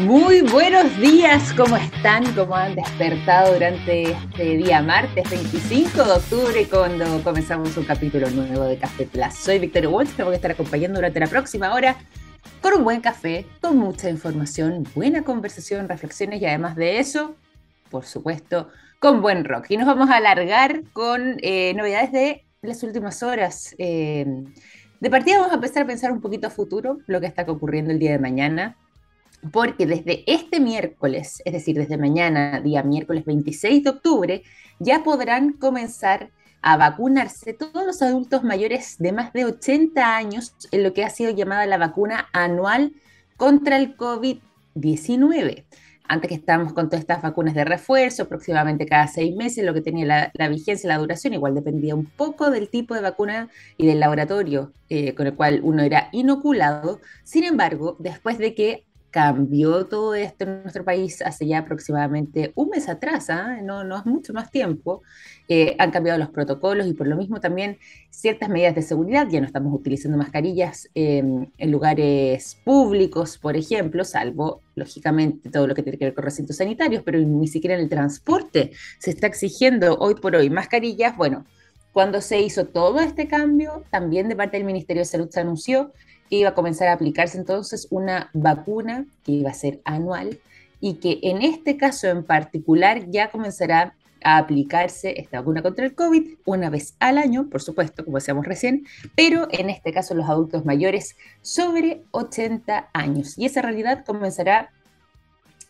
Muy buenos días, ¿cómo están? ¿Cómo han despertado durante este día martes 25 de octubre cuando comenzamos un capítulo nuevo de Café Plus? Soy Victoria Walsh, te voy a estar acompañando durante la próxima hora con un buen café, con mucha información, buena conversación, reflexiones y además de eso, por supuesto, con buen rock. Y nos vamos a alargar con eh, novedades de las últimas horas. Eh, de partida vamos a empezar a pensar un poquito a futuro, lo que está ocurriendo el día de mañana porque desde este miércoles, es decir, desde mañana, día miércoles 26 de octubre, ya podrán comenzar a vacunarse todos los adultos mayores de más de 80 años en lo que ha sido llamada la vacuna anual contra el COVID-19. Antes que estábamos con todas estas vacunas de refuerzo, aproximadamente cada seis meses, lo que tenía la, la vigencia, la duración, igual dependía un poco del tipo de vacuna y del laboratorio eh, con el cual uno era inoculado. Sin embargo, después de que cambió todo esto en nuestro país hace ya aproximadamente un mes atrás, ¿ah? no, no es mucho más tiempo. Eh, han cambiado los protocolos y por lo mismo también ciertas medidas de seguridad. Ya no estamos utilizando mascarillas em, en lugares públicos, por ejemplo, salvo, lógicamente, todo lo que tiene que ver con recintos sanitarios, pero ni siquiera en el transporte se está exigiendo hoy por hoy mascarillas. Bueno, cuando se hizo todo este cambio, también de parte del Ministerio de Salud se anunció iba a comenzar a aplicarse entonces una vacuna que iba a ser anual y que en este caso en particular ya comenzará a aplicarse esta vacuna contra el COVID una vez al año, por supuesto, como decíamos recién, pero en este caso los adultos mayores sobre 80 años. Y esa realidad comenzará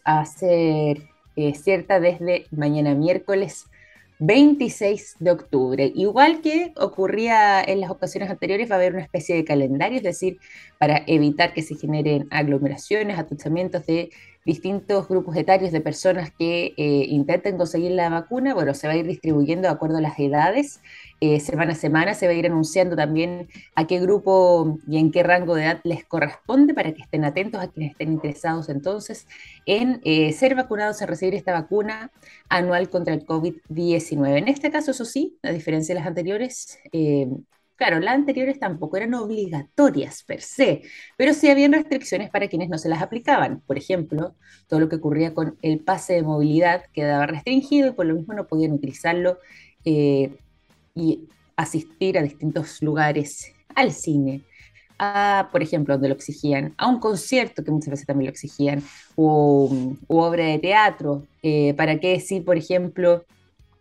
a ser eh, cierta desde mañana miércoles 26 de octubre. Igual que ocurría en las ocasiones anteriores, va a haber una especie de calendario, es decir, para evitar que se generen aglomeraciones, atuchamientos de distintos grupos etarios de personas que eh, intenten conseguir la vacuna, bueno, se va a ir distribuyendo de acuerdo a las edades. Eh, semana a semana se va a ir anunciando también a qué grupo y en qué rango de edad les corresponde para que estén atentos a quienes estén interesados entonces en eh, ser vacunados, a recibir esta vacuna anual contra el COVID-19. En este caso, eso sí, a diferencia de las anteriores, Claro, las anteriores tampoco eran obligatorias per se, pero sí habían restricciones para quienes no se las aplicaban. Por ejemplo, todo lo que ocurría con el pase de movilidad quedaba restringido y por lo mismo no podían utilizarlo eh, y asistir a distintos lugares, al cine, a, por ejemplo, donde lo exigían, a un concierto que muchas veces también lo exigían, o, obra de teatro, eh, para que si, por ejemplo,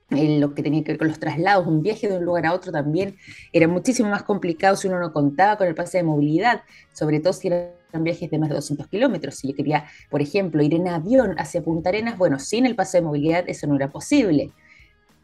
lo que tenía que ver con los traslados, un viaje de un lugar a otro también era muchísimo más complicado si uno no contaba con el pase de movilidad, sobre todo si eran viajes de más de 200 kilómetros. Si yo quería, por ejemplo, ir en avión hacia Punta Arenas, bueno, sin el pase de movilidad eso no era posible.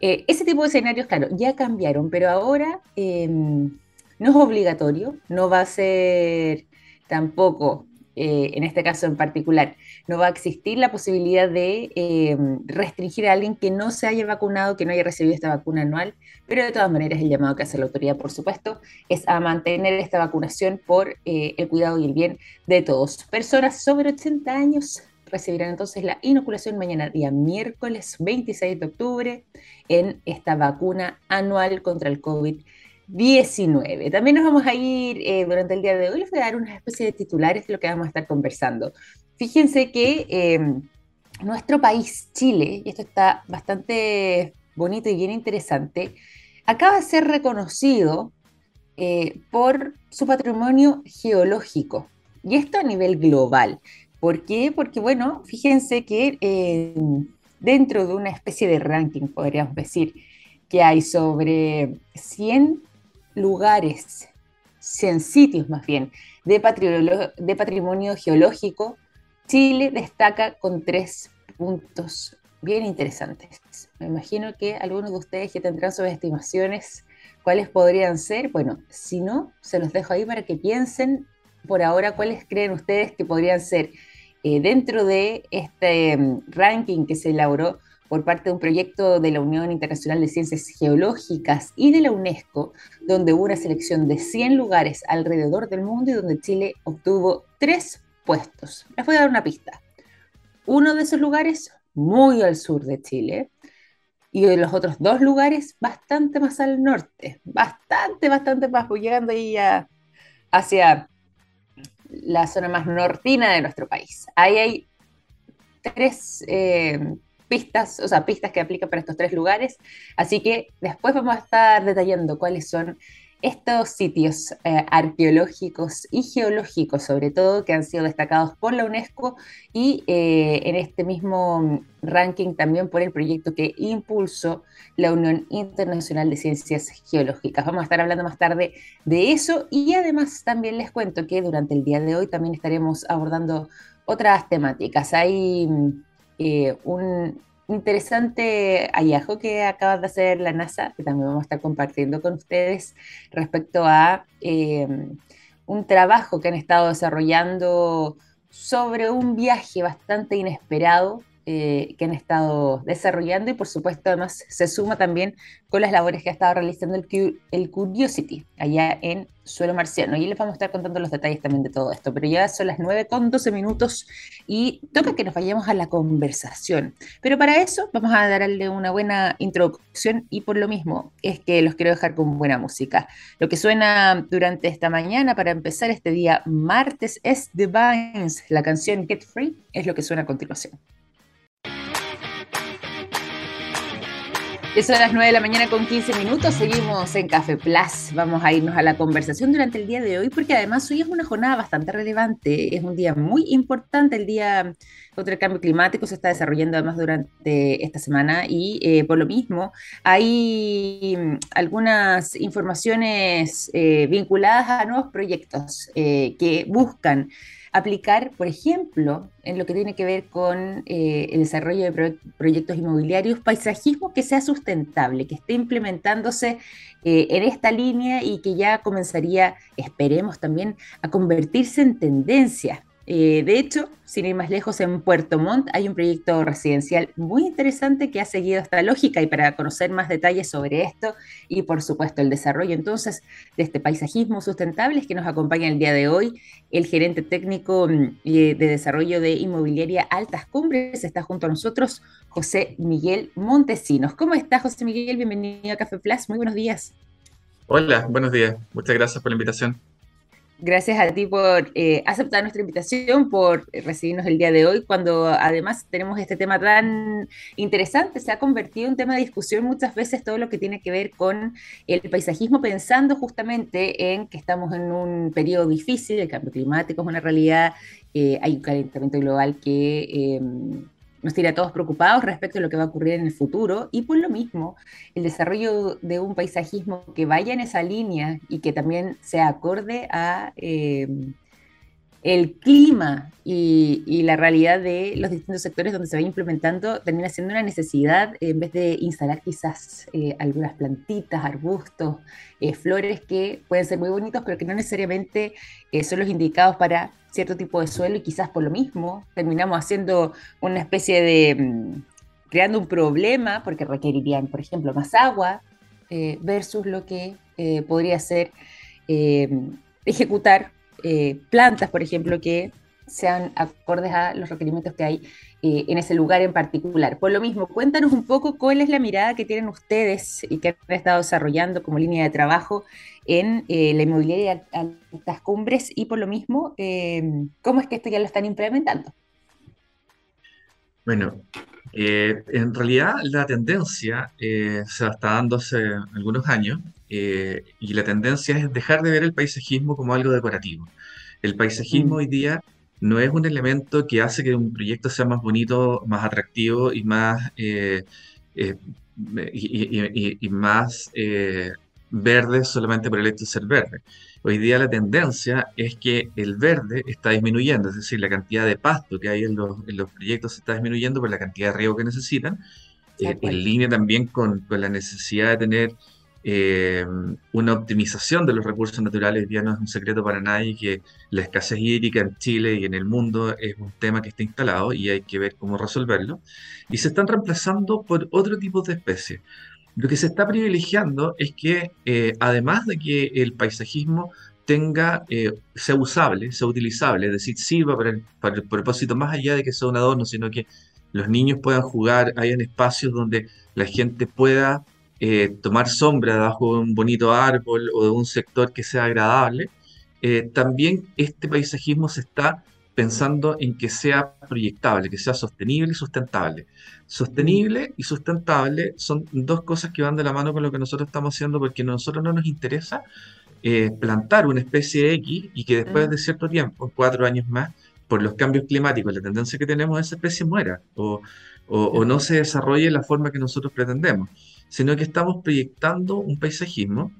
Eh, ese tipo de escenarios, claro, ya cambiaron, pero ahora em, no es obligatorio, no va a ser tampoco eh, en este caso en particular, no va a existir la posibilidad de eh, restringir a alguien que no se haya vacunado, que no haya recibido esta vacuna anual, pero de todas maneras el llamado que hace la autoridad, por supuesto, es a mantener esta vacunación por eh, el cuidado y el bien de todos. Personas sobre 80 años recibirán entonces la inoculación mañana, día miércoles 26 de octubre, en esta vacuna anual contra el COVID-19. 19. También nos vamos a ir eh, durante el día de hoy, les voy a dar una especie de titulares de lo que vamos a estar conversando. Fíjense que em, nuestro país, Chile, y esto está bastante bonito y bien interesante, acaba de ser reconocido eh, por su patrimonio geológico, y esto a nivel global. ¿Por qué? Porque, bueno, fíjense que em, dentro de una especie de ranking, podríamos decir, que hay sobre 100 lugares, 100 sitios más bien, de patrimonio, geológico, Chile destaca con tres puntos bien interesantes. Me imagino que algunos de ustedes ya tendrán sus estimaciones, cuáles podrían ser. Bueno, si no, se los dejo ahí para que piensen por ahora cuáles creen ustedes que podrían ser eh, dentro de este mm, ranking que se elaboró por parte de un proyecto de la Unión Internacional de Ciencias Geológicas y de la UNESCO, donde hubo una selección de 100 lugares alrededor del mundo y donde Chile obtuvo tres puestos. Les voy a dar una pista. Uno de esos lugares muy al sur de Chile y los otros dos lugares bastante más al norte, bastante, bastante más, llegando ahí hacia la zona más nortina de nuestro país. Ahí hay tres pistas, o sea, pistas que aplican para estos tres lugares. Así que después vamos a estar detallando cuáles son estos sitios eh, arqueológicos y geológicos, sobre todo, que han sido destacados por la UNESCO y eh, en este mismo ranking también por el proyecto que impulsó la Unión Internacional de Ciencias Geológicas. Vamos a estar hablando más tarde de eso y además también les cuento que durante el día de hoy también estaremos abordando otras temáticas. Hay eh, un interesante hallazgo que acaba de hacer la NASA, que también vamos a estar compartiendo con ustedes respecto a eh, un trabajo que han estado desarrollando sobre un viaje bastante inesperado eh, que han estado desarrollando y por supuesto además se suma también con las labores que ha estado realizando el, el Curiosity allá en suelo marciano. Y les vamos a estar contando los detalles también de todo esto, pero ya son las 9 con 12 minutos y toca que nos vayamos a la conversación. Pero para eso vamos a darle una buena introducción y por lo mismo es que los quiero dejar con buena música. Lo que suena durante esta mañana para empezar este día martes es The Vines, la canción Get Free es lo que suena a continuación. Eso son las 9 de la mañana con 15 minutos. Seguimos en Café Plus. Vamos a irnos a la conversación durante el día de hoy porque además hoy es una jornada bastante relevante. Es un día muy importante. El día contra el cambio climático se está desarrollando además durante esta semana y eh, por lo mismo hay mm, algunas informaciones eh, vinculadas a nuevos proyectos eh, que buscan aplicar, por ejemplo, en lo que tiene que ver con eh, el desarrollo de proyectos inmobiliarios, paisajismo que sea sustentable, que esté implementándose eh, en esta línea y que ya comenzaría, esperemos también, a convertirse en tendencia eh, de hecho, sin ir más lejos, en Puerto Montt hay un proyecto residencial muy interesante que ha seguido esta lógica y para conocer más detalles sobre esto y por supuesto el desarrollo entonces de este paisajismo sustentable es que nos acompaña el día de hoy el gerente técnico mm, de desarrollo de inmobiliaria Altas Cumbres, está junto a nosotros José Miguel Montesinos. ¿Cómo está José Miguel? Bienvenido a Café Plus, muy buenos días. Hola, buenos días, muchas gracias por la invitación. Gracias a ti por eh, aceptar nuestra invitación, por recibirnos el día de hoy, cuando además tenemos este tema tan interesante. Se ha convertido en tema de discusión muchas veces todo lo que tiene que ver con el paisajismo, pensando justamente en que estamos en un periodo difícil, el cambio climático es una realidad, eh, hay un calentamiento global que... Em, nos tiene a todos preocupados respecto a lo que va a ocurrir en el futuro. Y por lo mismo el desarrollo de un paisajismo que vaya en esa línea y que también sea acorde a eh, el clima y, la realidad de los distintos sectores donde se va implementando termina siendo una necesidad en vez de instalar quizás eh, algunas plantitas, arbustos, eh, flores que pueden ser muy bonitos, pero que no necesariamente eh, son los indicados para cierto tipo de suelo y quizás por lo mismo terminamos haciendo una especie de, mm, creando un problema porque requerirían, por ejemplo, más agua versus lo que podría ser ejecutar eh, plantas, por ejemplo, que sean acordes a los requerimientos que hay eh, en ese lugar en particular. Por lo mismo, cuéntanos un poco cuál es la mirada que tienen ustedes y que han estado desarrollando como línea de trabajo en eh, la inmobiliaria de altas cumbres y por lo mismo, cómo es que esto ya lo están implementando. Bueno, en realidad la tendencia se está dando hace algunos años y la tendencia es dejar de ver el paisajismo como algo decorativo. El paisajismo mm. hoy día no es un elemento que hace que un proyecto sea más bonito, más atractivo y más, eh, eh, y, más eh, verde solamente por el hecho de ser verde. Hoy día la tendencia es que el verde está disminuyendo, es decir, la cantidad de pasto que hay en los, en los proyectos está disminuyendo por la cantidad de riego que necesitan, en línea también con, con la necesidad de tener eh, una optimización de los recursos naturales ya no es un secreto para nadie que la escasez hídrica en Chile y en el mundo es un tema que está instalado y hay que ver cómo resolverlo. Y se están reemplazando por otro tipo de especies. Lo que se está privilegiando es que, eh, además de que el paisajismo tenga, eh, sea usable, sea utilizable, es decir, sirva para el, para el propósito más allá de que sea un adorno, sino que los niños puedan jugar, hayan espacios donde la gente pueda eh, tomar sombra debajo de un bonito árbol o de un sector que sea agradable, eh, también este paisajismo se está pensando en que sea proyectable, que sea sostenible y sustentable. Sostenible y sustentable son dos cosas que van de la mano con lo que nosotros estamos haciendo porque a nosotros no nos interesa eh, plantar una especie X y que después de cierto tiempo, cuatro años más, por los cambios climáticos, la tendencia que tenemos, esa especie muera o, o, no se desarrolle de la forma que nosotros pretendemos, sino que estamos proyectando un paisajismo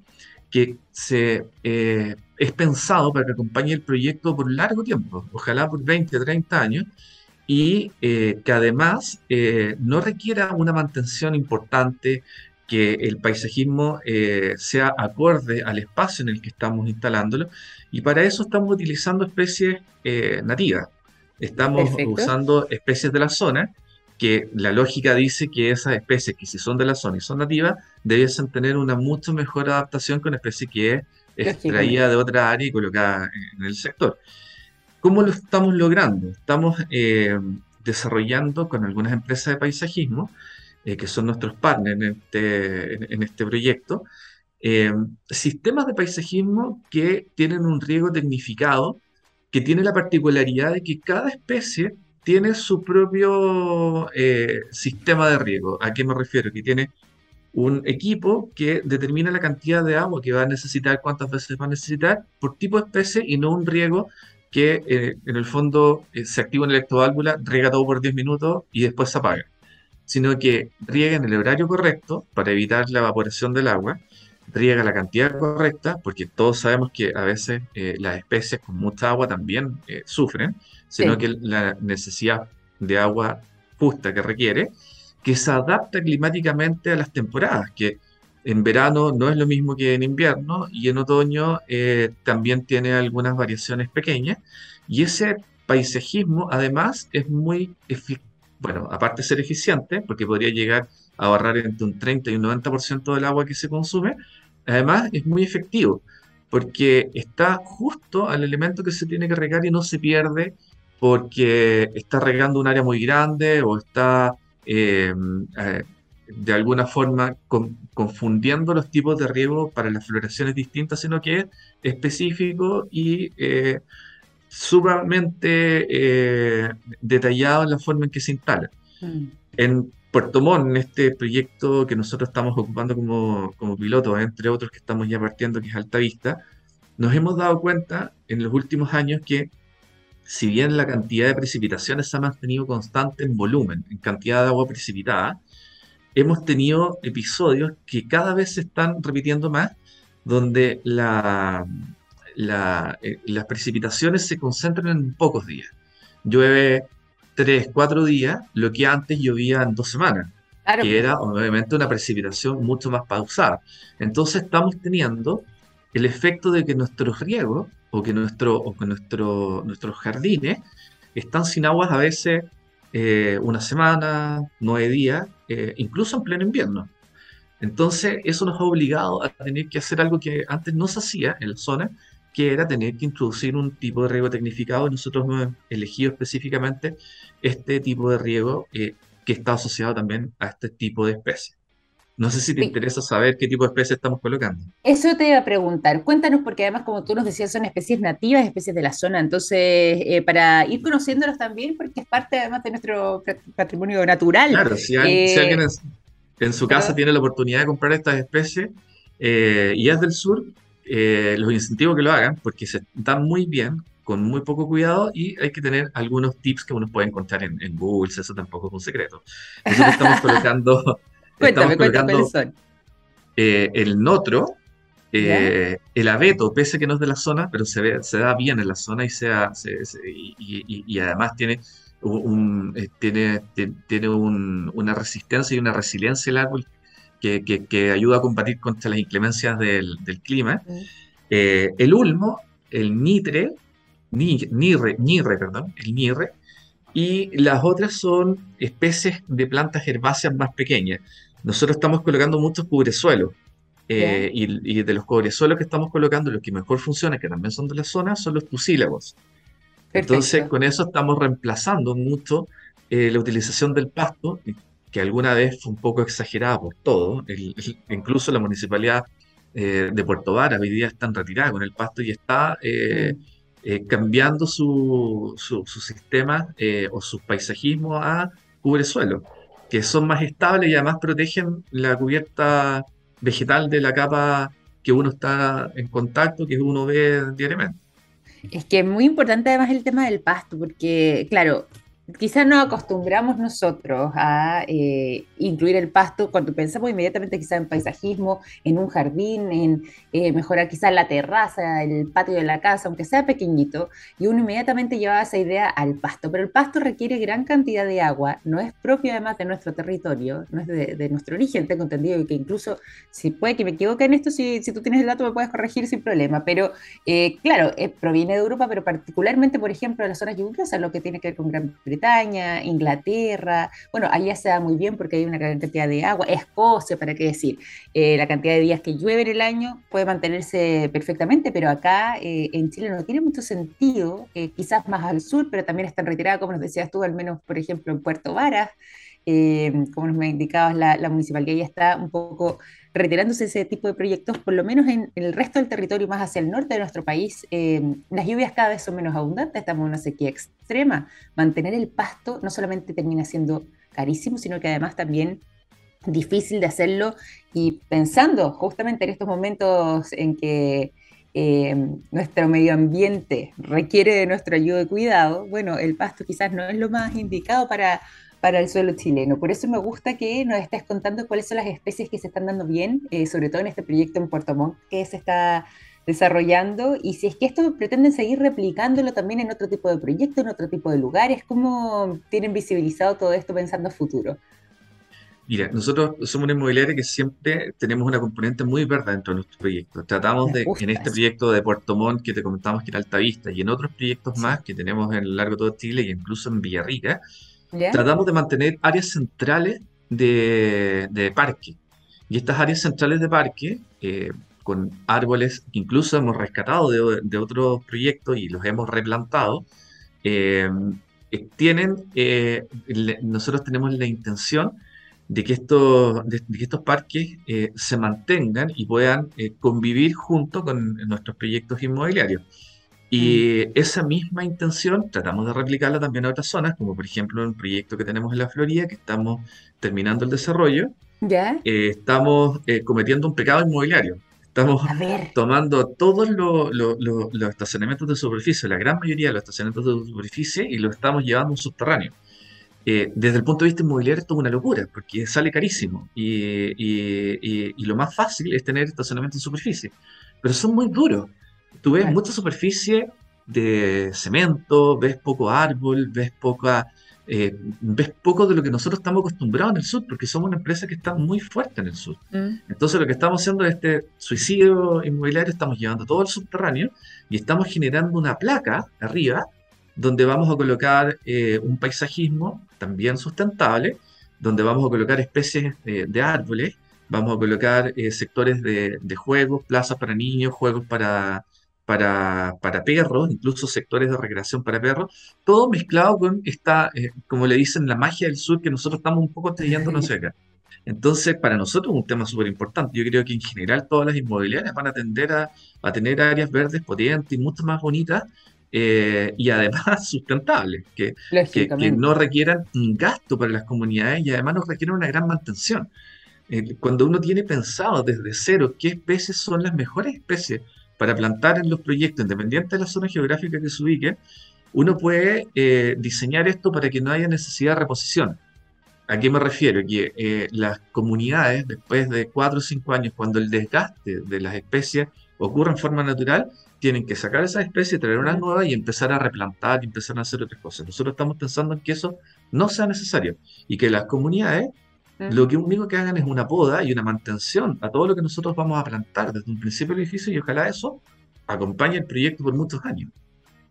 que se, eh, es pensado para que acompañe el proyecto por largo tiempo, ojalá por 20, 30 años, y eh, que además no requiera una mantención importante, que el paisajismo eh, sea acorde al espacio en el que estamos instalándolo y para eso estamos utilizando especies eh, nativas. Estamos usando especies de la zona que la lógica dice que esas especies que si son de la zona y son nativas debiesen tener una mucho mejor adaptación que una especie que es extraída de otra área y colocada en el sector. ¿Cómo lo estamos logrando? Estamos eh, desarrollando con algunas empresas de paisajismo eh, que son nuestros partners en este, en, este proyecto, eh, sistemas de paisajismo que tienen un riego tecnificado, que tiene la particularidad de que cada especie tiene su propio eh, sistema de riego. ¿A qué me refiero? Que tiene un equipo que determina la cantidad de agua que va a necesitar, cuántas veces va a necesitar, por tipo de especie y no un riego que en el fondo se activa en la electroválvula, riega todo por 10 minutos y después se apaga sino que riega en el horario correcto para evitar la evaporación del agua, riega la cantidad correcta, porque todos sabemos que a veces eh, las especies con mucha agua también eh, sufren, sino que la necesidad de agua justa que requiere, que se adapta climáticamente a las temporadas, que en verano no es lo mismo que en invierno y en otoño eh, también tiene algunas variaciones pequeñas. Y ese paisajismo además es muy bueno, aparte de ser eficiente, porque podría llegar a ahorrar entre un 30 y un 90% del agua que se consume, además es muy efectivo, porque está justo al elemento que se tiene que regar y no se pierde porque está regando un área muy grande o está em, eh, de alguna forma confundiendo los tipos de riego para las floraciones distintas, sino que es específico y eh, sumamente eh, detallado en la forma en que se instala. Mm. En Puerto Montt, en este proyecto que nosotros estamos ocupando como, como piloto, entre otros que estamos ya partiendo, que es Alta Vista, nos hemos dado cuenta en los últimos años que si bien la cantidad de precipitaciones se ha mantenido constante en volumen, en cantidad de agua precipitada, hemos tenido episodios que cada vez se están repitiendo más, donde la, eh, las precipitaciones se concentran en pocos días. Llueve tres, cuatro días, lo que antes llovía en dos semanas, que era obviamente una precipitación mucho más pausada. Entonces estamos teniendo el efecto de que nuestros riegos o que, nuestro, nuestros jardines están sin aguas a veces eh, una semana, nueve días, eh, incluso en pleno invierno. Entonces, eso nos ha obligado a tener que hacer algo que antes no se hacía en la zona, que era tener que introducir un tipo de riego tecnificado. Nosotros hemos elegido específicamente este tipo de riego eh, que está asociado también a este tipo de especies. No sé si te interesa saber qué tipo de especies estamos colocando. Eso te iba a preguntar. Cuéntanos, porque además, como tú nos decías, son especies nativas, especies de la zona. Entonces, eh, para ir conociéndolos también, porque es parte además de nuestro patrimonio natural. Claro, si, eh, alguien en, su casa tiene la oportunidad de comprar estas especies y es del sur, eh, los incentivo que lo hagan porque se dan muy bien, con muy poco cuidado y hay que tener algunos tips que uno puede encontrar en, Google, eso tampoco es un secreto. Nosotros estamos colocando, estamos colocando eh, el notro, eh, el abeto, pese que no es de la zona, pero se, ve, se da bien en la zona y, sea, y, además tiene un, tiene, tiene una resistencia y una resiliencia el árbol que, ayuda a combatir contra las inclemencias del, clima. Eh, el ulmo, el nitre, ni, nirre, nirre, perdón, el nirre, y las otras son especies de plantas herbáceas más pequeñas. Nosotros estamos colocando muchos cubresuelos. Eh, y, de los cubresuelos que estamos colocando, los que mejor funcionan, que también son de la zona, son los tusílabos. Entonces, con eso estamos reemplazando mucho eh, la utilización del pasto, que alguna vez fue un poco exagerada por todo. incluso la municipalidad eh, de Puerto Vara hoy día está retirada con el pasto y está eh, mm. cambiando su, su, sistema o su paisajismo a cubre suelo, que son más estables y además protegen la cubierta vegetal de la capa que uno está en contacto, que uno ve diariamente. Es que es muy importante además el tema del pasto, porque claro, quizás nos acostumbramos nosotros a eh, incluir el pasto cuando pensamos inmediatamente quizás en paisajismo, en un jardín, en eh, mejorar quizás la terraza, el patio de la casa, aunque sea pequeñito, y uno inmediatamente lleva esa idea al pasto. Pero el pasto requiere gran cantidad de agua, no es propio además de nuestro territorio, no es de, nuestro origen, tengo entendido que incluso, si puede que me equivoque en esto, si, tú tienes el dato me puedes corregir sin problema, pero eh, claro, proviene de Europa, pero particularmente, por ejemplo, de las zonas lluviosas, lo que tiene que ver con Gran Bretaña, Bretaña, Inglaterra, bueno, allá se da muy bien porque hay una gran cantidad de agua, Escocia, para qué decir, eh, la cantidad de días que llueve en el año puede mantenerse perfectamente, pero acá eh, en Chile no tiene mucho sentido, eh, quizás más al sur, pero también está retirada, como nos decías tú, al menos, por ejemplo, en Puerto Varas, como nos indicabas, la, la municipalidad ya está un poco retirándose ese tipo de proyectos, por lo menos en, el resto del territorio más hacia el norte de nuestro país, eh, las lluvias cada vez son menos abundantes, estamos en una sequía extrema. Mantener el pasto no solamente termina siendo carísimo, sino que además también difícil de hacerlo y pensando justamente en estos momentos en que eh, nuestro medio ambiente requiere de nuestro ayuda y cuidado, bueno, el pasto quizás no es lo más indicado para para el suelo chileno. Por eso me gusta que nos estés contando cuáles son las especies que se están dando bien, eh, sobre todo en este proyecto en Puerto Montt que se está desarrollando y si es que esto pretenden seguir replicándolo también en otro tipo de proyectos, en otro tipo de lugares, ¿cómo tienen visibilizado todo esto pensando a futuro? Mira, nosotros somos una inmobiliaria que siempre tenemos una componente muy verde dentro de nuestros proyectos. Tratamos de, en este proyecto de Puerto Montt que te comentamos que era Altavista y en otros proyectos más que tenemos en lo largo de todo Chile e incluso en Villarrica, tratamos de mantener áreas centrales de, parque. Y estas áreas centrales de parque, eh, con árboles que incluso hemos rescatado de, otros proyectos y los hemos replantado, eh, eh, tienen, nosotros tenemos la intención de que estos, de, que estos parques se mantengan y puedan convivir junto con nuestros proyectos inmobiliarios. Y mm. esa misma intención tratamos de replicarla también a otras zonas, como por ejemplo en un proyecto que tenemos en la Florida, que estamos terminando el desarrollo. ¿Ya? Eh, estamos eh, cometiendo un pecado inmobiliario. Estamos tomando todos los estacionamientos de superficie, la gran mayoría de los estacionamientos de superficie, y los estamos llevando a un subterráneo. Eh, desde el punto de vista inmobiliario esto es una locura, porque sale carísimo y, y, y, lo más fácil es tener estacionamientos de superficie, pero son muy duros tú ves mucha superficie de cemento, ves poco árbol, ves poca, eh, ves poco de lo que nosotros estamos acostumbrados en el sur, porque somos una empresa que está muy fuerte en el sur. Mm. Entonces lo que estamos haciendo es este suicidio inmobiliario, estamos llevando todo el subterráneo y estamos generando una placa arriba donde vamos a colocar eh, un paisajismo también sustentable, donde vamos a colocar especies eh, de árboles, vamos a colocar sectores de, de juegos, plazas para niños, juegos para para, para perros, incluso sectores de recreación para perros, todo mezclado con esta, eh, como le dicen, la magia del sur que nosotros estamos un poco estrellándonos acá. Entonces, para nosotros es un tema súper importante. Yo creo que en general todas las inmobiliarias van a tender a, a tener áreas verdes potentes y mucho más bonitas eh, y además sustentables, que, que, que, no requieran un gasto para las comunidades y además no requieran una gran mantención. Eh, cuando uno tiene pensado desde cero qué especies son las mejores especies para plantar en los proyectos, independientes de la zona geográfica que se ubique, uno puede eh, diseñar esto para que no haya necesidad de reposición. ¿A qué me refiero? Que eh, las comunidades, después de cuatro o cinco años, cuando el desgaste de las especies ocurre en forma natural, tienen que sacar esas especies, traer unas nuevas y empezar a replantar y empezar a hacer otras cosas. Nosotros estamos pensando en que eso no sea necesario y que las comunidades lo que único que hagan es una poda y una mantención a todo lo que nosotros vamos a plantar desde un principio del edificio y ojalá eso acompañe el proyecto por muchos años.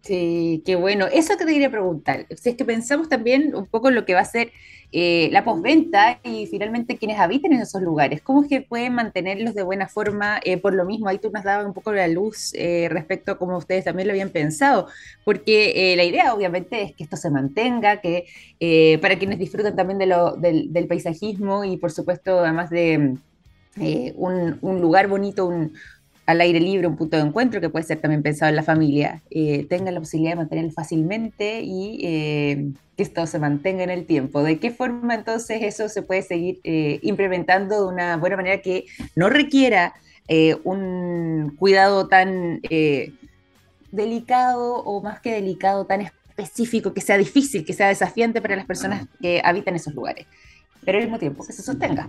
Sí, qué bueno. Eso que te quería preguntar. Si es que pensamos también un poco en lo que va a ser eh, la postventa y finalmente quienes habiten en esos lugares, ¿cómo es que pueden mantenerlos de buena forma? Eh, por lo mismo, ahí tú nos dabas un poco la luz eh, respecto a cómo ustedes también lo habían pensado, porque la idea obviamente es que esto se mantenga, que para quienes disfrutan también de lo, del, paisajismo y por supuesto además de un, un lugar bonito, un, al aire libre, un punto de encuentro que puede ser también pensado en la familia, eh, tengan la posibilidad de mantenerlo fácilmente y eh, que esto se mantenga en el tiempo. ¿De qué forma entonces eso se puede seguir eh, implementando de una buena manera que no requiera un cuidado tan delicado o más que delicado, tan específico, que sea difícil, que sea desafiante para las personas que habitan esos lugares, pero al mismo tiempo que se sostenga?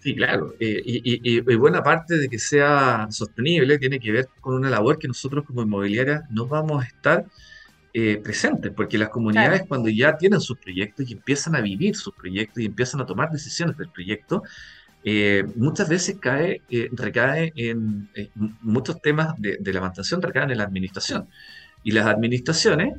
Sí, claro. Eh, y, buena parte de que sea sostenible tiene que ver con una labor que nosotros como inmobiliaria no vamos a estar eh, presentes, porque las comunidades cuando ya tienen sus proyectos y empiezan a vivir sus proyectos y empiezan a tomar decisiones del proyecto, eh, muchas veces cae, recae en muchos temas de, de la mantención, recaen en la administración. Y las administraciones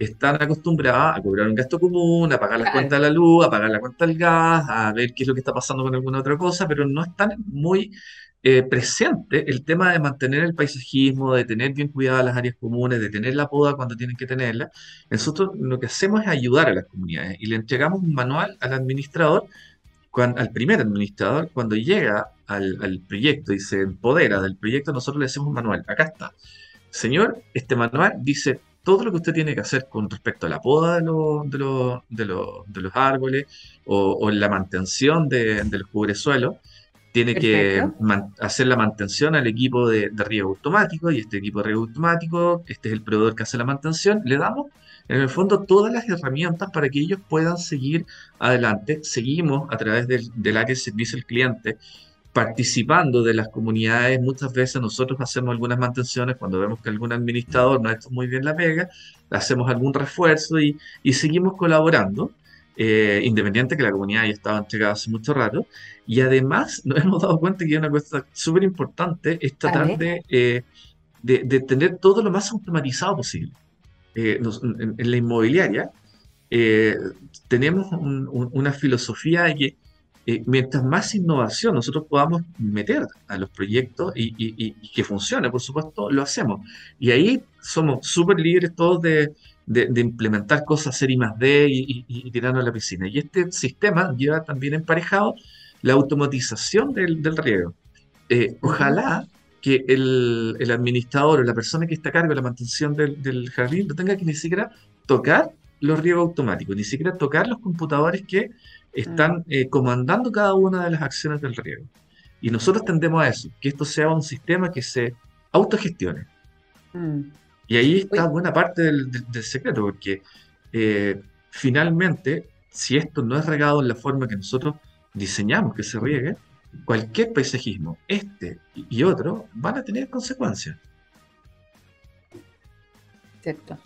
están acostumbradas a cobrar un gasto común, a pagar la cuenta de la luz, a pagar la cuenta del gas, a ver qué es lo que está pasando con alguna otra cosa, pero no están muy eh, presente el tema de mantener el paisajismo, de tener bien cuidadas las áreas comunes, de tener la poda cuando tienen que tenerla. Nosotros lo que hacemos es ayudar a las comunidades y le entregamos un manual al administrador, al primer administrador, cuando llega al, al proyecto y se empodera del proyecto, nosotros le hacemos un manual. Acá está. Señor, este manual dice todo lo que usted tiene que hacer con respecto a la poda de, los, de, de, los árboles o, la mantención de, del cubresuelo, tiene que hacer la mantención al equipo de, riego automático y este equipo de riego automático, este es el proveedor que hace la mantención, le damos en el fondo todas las herramientas para que ellos puedan seguir adelante. Seguimos a través del, del área de servicio al cliente participando de las comunidades, muchas veces nosotros hacemos algunas mantenciones cuando vemos que algún administrador no ha hecho muy bien la pega, hacemos algún refuerzo y, seguimos colaborando, eh, independiente que la comunidad ya estaba entregada hace mucho rato. Y además nos hemos dado cuenta que una cosa súper importante es tratar eh, de, de, tener todo lo más automatizado posible. Eh, en, la inmobiliaria tenemos una filosofía de que eh, mientras más innovación nosotros podamos meter a los proyectos y, que funcione, por supuesto, lo hacemos. Y ahí somos súper libres todos de, implementar cosas, hacer I más D y, tirarnos a la piscina. Y este sistema lleva también emparejado la automatización del, riego. Eh, ojalá que el, administrador o la persona que está a cargo de la mantención del, del jardín no tenga que ni siquiera tocar los riegos automáticos, ni siquiera tocar los computadores que están mm. eh, comandando cada una de las acciones del riego. Y nosotros tendemos a eso, que esto sea un sistema que se autogestione. Mm. Y ahí está buena parte del, secreto, porque eh, finalmente, si esto no es regado en la forma que nosotros diseñamos que se riegue, cualquier paisajismo, este y otro, van a tener consecuencias. Cierto.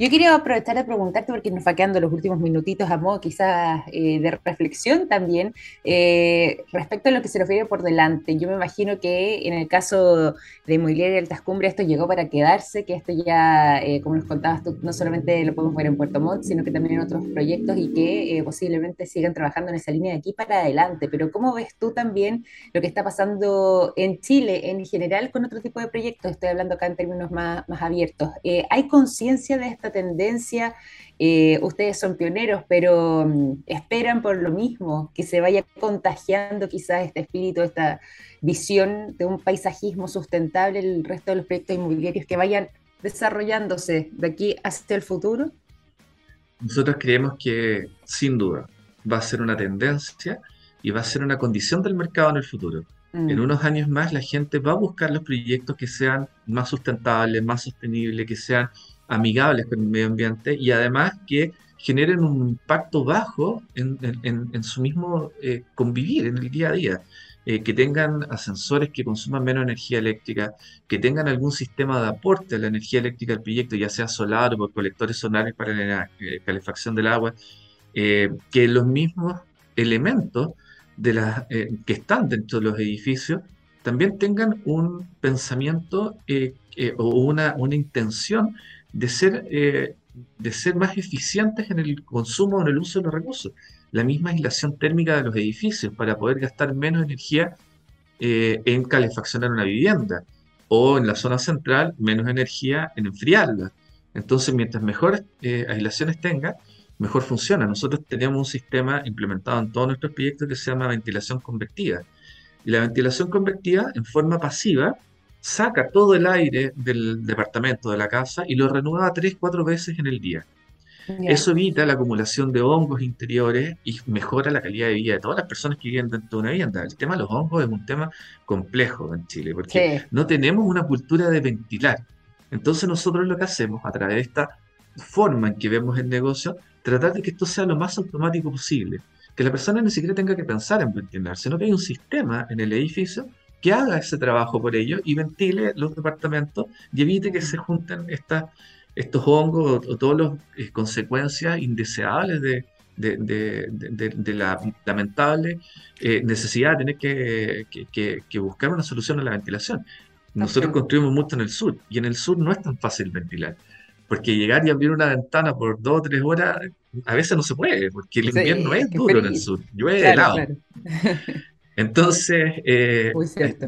Yo quería aprovechar de preguntarte, porque nos va quedando los últimos minutitos a modo quizás eh, de reflexión también, eh, respecto a lo que se refiere por delante. Yo me imagino que en el caso de Inmobiliaria Altas Cumbres esto llegó para quedarse, que esto ya, eh, como nos contabas tú, no solamente lo podemos ver en Puerto Montt, sino que también en otros proyectos y que posiblemente sigan trabajando en esa línea de aquí para adelante. Pero ¿cómo ves tú también lo que está pasando en Chile en general con otro tipo de proyectos? Estoy hablando acá en términos más, más abiertos. ¿Hay conciencia esta tendencia. Eh, ustedes son pioneros, pero mm, esperan por lo mismo, que se vaya contagiando quizás este espíritu, esta visión de un paisajismo sustentable el resto de los proyectos inmobiliarios que vayan desarrollándose de aquí hacia el futuro? Nosotros creemos que sin duda va a ser una tendencia y va a ser una condición del mercado en el futuro. En mm. unos años más la gente va a buscar los proyectos que sean más sustentables, más sostenibles, que sean amigables con el medio ambiente y además que generen un impacto bajo en, su mismo eh, convivir en el día a día. Eh, que tengan ascensores que consuman menos energía eléctrica, que tengan algún sistema de aporte a la energía eléctrica del proyecto, ya sea solar o por colectores solares para la eh, calefacción del agua, que los mismos elementos de las, que están dentro de los edificios también tengan un pensamiento o una, una intención de ser, eh, de ser más eficientes en el consumo o en el uso de los recursos. La misma aislación térmica de los edificios para poder gastar menos energía eh, en calefaccionar una vivienda o en la zona central menos energía en enfriarla. Entonces, mientras mejores eh, aislaciones tenga, mejor funciona. Nosotros tenemos un sistema implementado en todos nuestros proyectos que se llama ventilación convectiva. Y la ventilación convectiva, en forma pasiva, saca todo el aire del departamento, de la casa, y lo renueva tres, cuatro veces en el día. Eso evita la acumulación de hongos interiores y mejora la calidad de vida de todas las personas que viven dentro de una vivienda. El tema de los hongos es un tema complejo en Chile, porque no tenemos una cultura de ventilar. Entonces nosotros lo que hacemos a través de esta forma en que vemos el negocio, tratar de que esto sea lo más automático posible. Que la persona ni siquiera tenga que pensar en ventilar, sino que hay un sistema en el edificio que haga ese trabajo por ellos y ventile los departamentos y evite que se junten estas estos hongos o, todas las eh, consecuencias indeseables de, de, la lamentable eh, necesidad de tener que, buscar una solución a la ventilación. Nosotros construimos mucho en el sur y en el sur no es tan fácil ventilar, porque llegar y abrir una ventana por dos o tres horas a veces no se puede, porque el invierno es duro en el sur, llueve helado. Entonces, eh,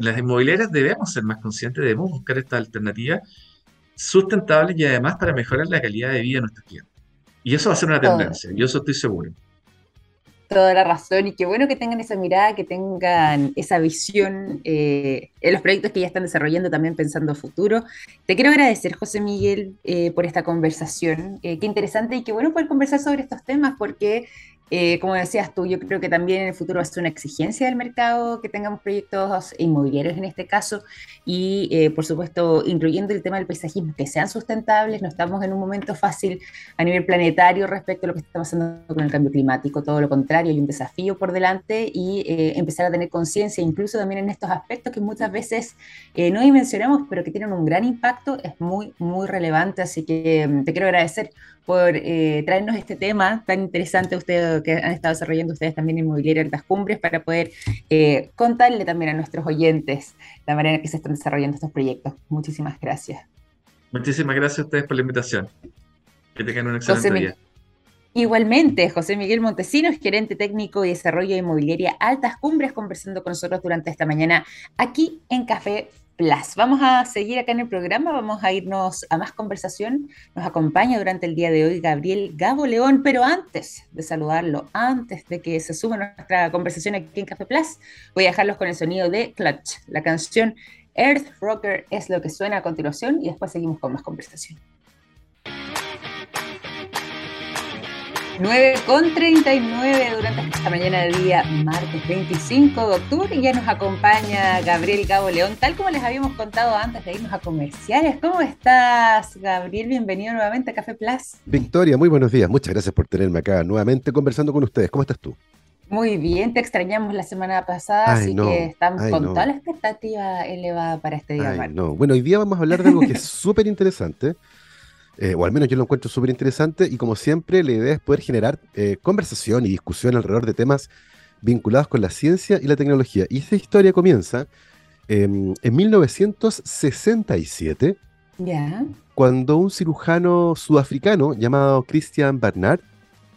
las inmobiliarias debemos ser más conscientes, debemos buscar esta alternativa sustentables y además para mejorar la calidad de vida de nuestros clientes. Y eso va a ser una tendencia, yo eso estoy seguro. Toda la razón, y qué bueno que tengan esa mirada, que tengan esa visión eh, en los proyectos que ya están desarrollando, también pensando a futuro. Te quiero agradecer, José Miguel, eh, por esta conversación. Eh, qué interesante y qué bueno poder conversar sobre estos temas, porque eh, como decías tú, yo creo que también en el futuro va a ser una exigencia del mercado que tengamos proyectos inmobiliarios en este caso y, eh, por supuesto, incluyendo el tema del paisajismo, que sean sustentables. No estamos en un momento fácil a nivel planetario respecto a lo que está pasando con el cambio climático. Todo lo contrario, hay un desafío por delante y eh, empezar a tener conciencia, incluso también en estos aspectos que muchas veces no dimensionamos, pero que tienen un gran impacto, es muy, muy relevante. Así que mm, te quiero agradecer por traernos este tema tan interesante usted que han estado desarrollando ustedes también en Inmobiliaria Altas Cumbres para poder eh, contarle también a nuestros oyentes la manera en que se están desarrollando estos proyectos. Muchísimas gracias. Muchísimas gracias a ustedes por la invitación. Que tengan un excelente día. Igualmente, José Miguel Montesinos, gerente técnico de desarrollo de inmobiliaria Altas Cumbres, conversando con nosotros durante esta mañana aquí en Café Plus. Vamos a seguir acá en el programa, vamos a irnos a más conversación. Nos acompaña durante el día de hoy Gabriel Gabo León, pero antes de saludarlo, antes de que se suba nuestra conversación aquí en Café Plus, voy a dejarlos con el sonido de Clutch. La canción Earth Rocker es lo que suena a continuación y después seguimos con más conversación. 9 con 39 durante esta mañana de día, martes 25 de octubre, y ya nos acompaña Gabriel Gabo León, tal como les habíamos contado antes de irnos a comerciales. ¿Cómo estás, Gabriel? Bienvenido nuevamente a Café Plus. Victoria, muy buenos días. Muchas gracias por tenerme acá nuevamente conversando con ustedes. ¿Cómo estás tú? Muy bien, te extrañamos la semana pasada, así que estamos con toda la expectativa elevada para este día. no. Bueno, hoy día vamos a hablar de algo que es súper interesante. Eh, o al menos yo lo encuentro súper interesante y como siempre la idea es poder generar eh, conversación y discusión alrededor de temas vinculados con la ciencia y la tecnología. Y esta historia comienza em, en 1967, cuando un cirujano sudafricano llamado Christian Barnard